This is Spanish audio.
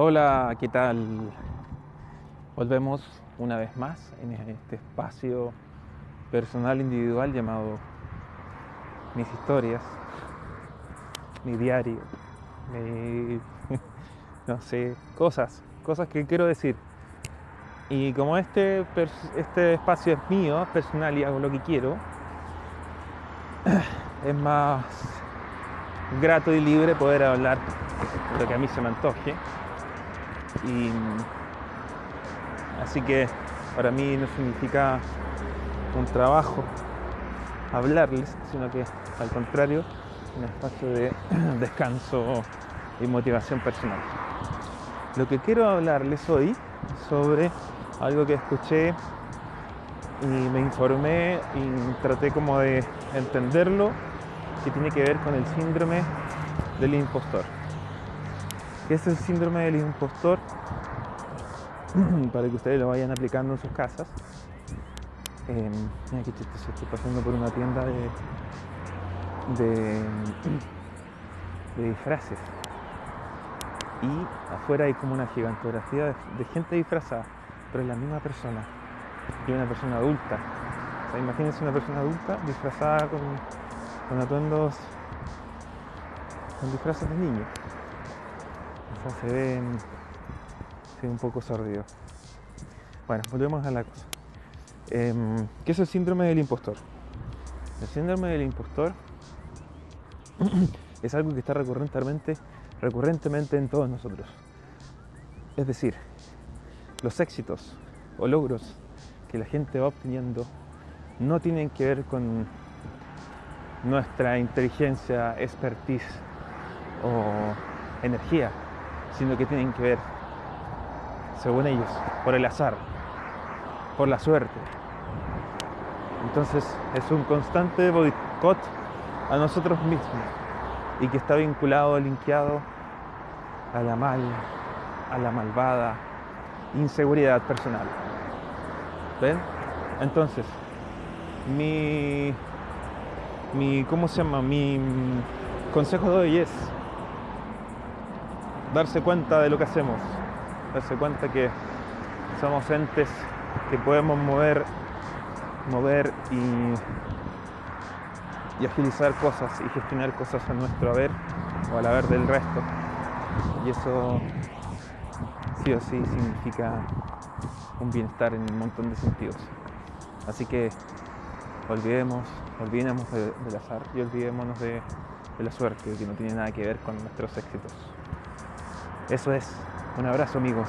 Hola, ¿qué tal? Volvemos una vez más en este espacio personal individual llamado mis historias, mi diario, mi, no sé, cosas, cosas que quiero decir. Y como este, este espacio es mío, personal y hago lo que quiero, es más grato y libre poder hablar lo que a mí se me antoje. Y así que para mí no significa un trabajo hablarles, sino que al contrario, un espacio de descanso y motivación personal. Lo que quiero hablarles hoy sobre algo que escuché y me informé y traté como de entenderlo, que tiene que ver con el síndrome del impostor. ¿Qué es el síndrome del impostor? Para que ustedes lo vayan aplicando en sus casas. Eh, mira qué chistoso, estoy pasando por una tienda de, de, disfraces. Y afuera hay como una gigantografía de, de gente disfrazada, pero es la misma persona. Y una persona adulta. O sea, imagínense una persona adulta disfrazada con, con atuendos, con disfraces de niños. Se ven, se ve un poco sordido. Bueno, volvemos a la cosa. Eh, ¿Qué es el síndrome del impostor? El síndrome del impostor es algo que está recurrentemente, recurrentemente en todos nosotros. Es decir, los éxitos o logros que la gente va obteniendo no tienen que ver con nuestra inteligencia, expertise o energía, sino que tienen que ver, según ellos, por el azar, por la suerte. Entonces es un constante boicot a nosotros mismos y que está vinculado, linkeado a la mal, a la malvada inseguridad personal. ¿Ven? Entonces, mi, mi, ¿cómo se llama? Mi consejo de hoy es darse cuenta de lo que hacemos, darse cuenta que somos entes que podemos mover, mover y, y agilizar cosas y gestionar cosas a nuestro haber o al haber del resto. Y eso sí o sí significa un bienestar en un montón de sentidos. Así que olvidemos, de, del azar y olvidémonos de la suerte, que no tiene nada que ver con nuestros éxitos. Eso es. Un abrazo amigos.